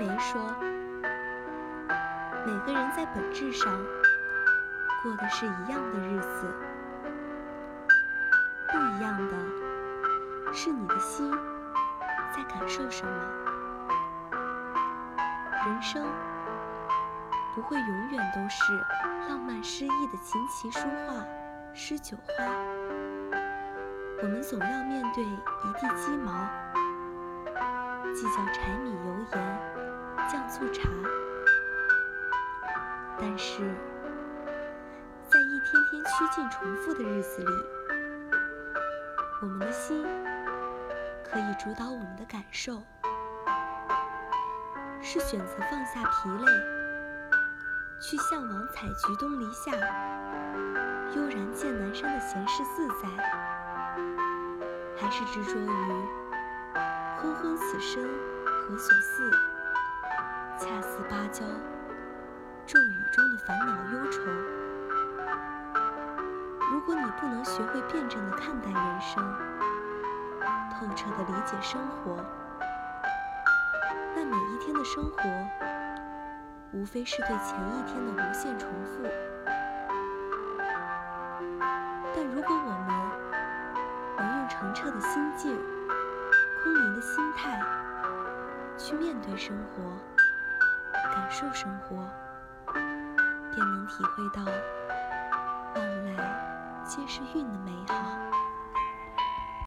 梅说：“每个人在本质上过的是一样的日子，不一样的是你的心在感受什么。人生不会永远都是浪漫诗意的琴棋书画诗酒花，我们总要面对一地鸡毛，计较柴米油盐但是，在一天天趋近重复的日子里，我们的心可以主导我们的感受，是选择放下疲累，去向往采菊东篱下，悠然见南山的闲适自在，还是执着于昏昏此生何所似，恰似芭蕉。咒语中的烦恼忧愁。如果你不能学会辩证的看待人生，透彻的理解生活，那每一天的生活，无非是对前一天的无限重复。但如果我们能用澄澈的心境、空灵的心态，去面对生活，感受生活。体会到万来皆是运的美好。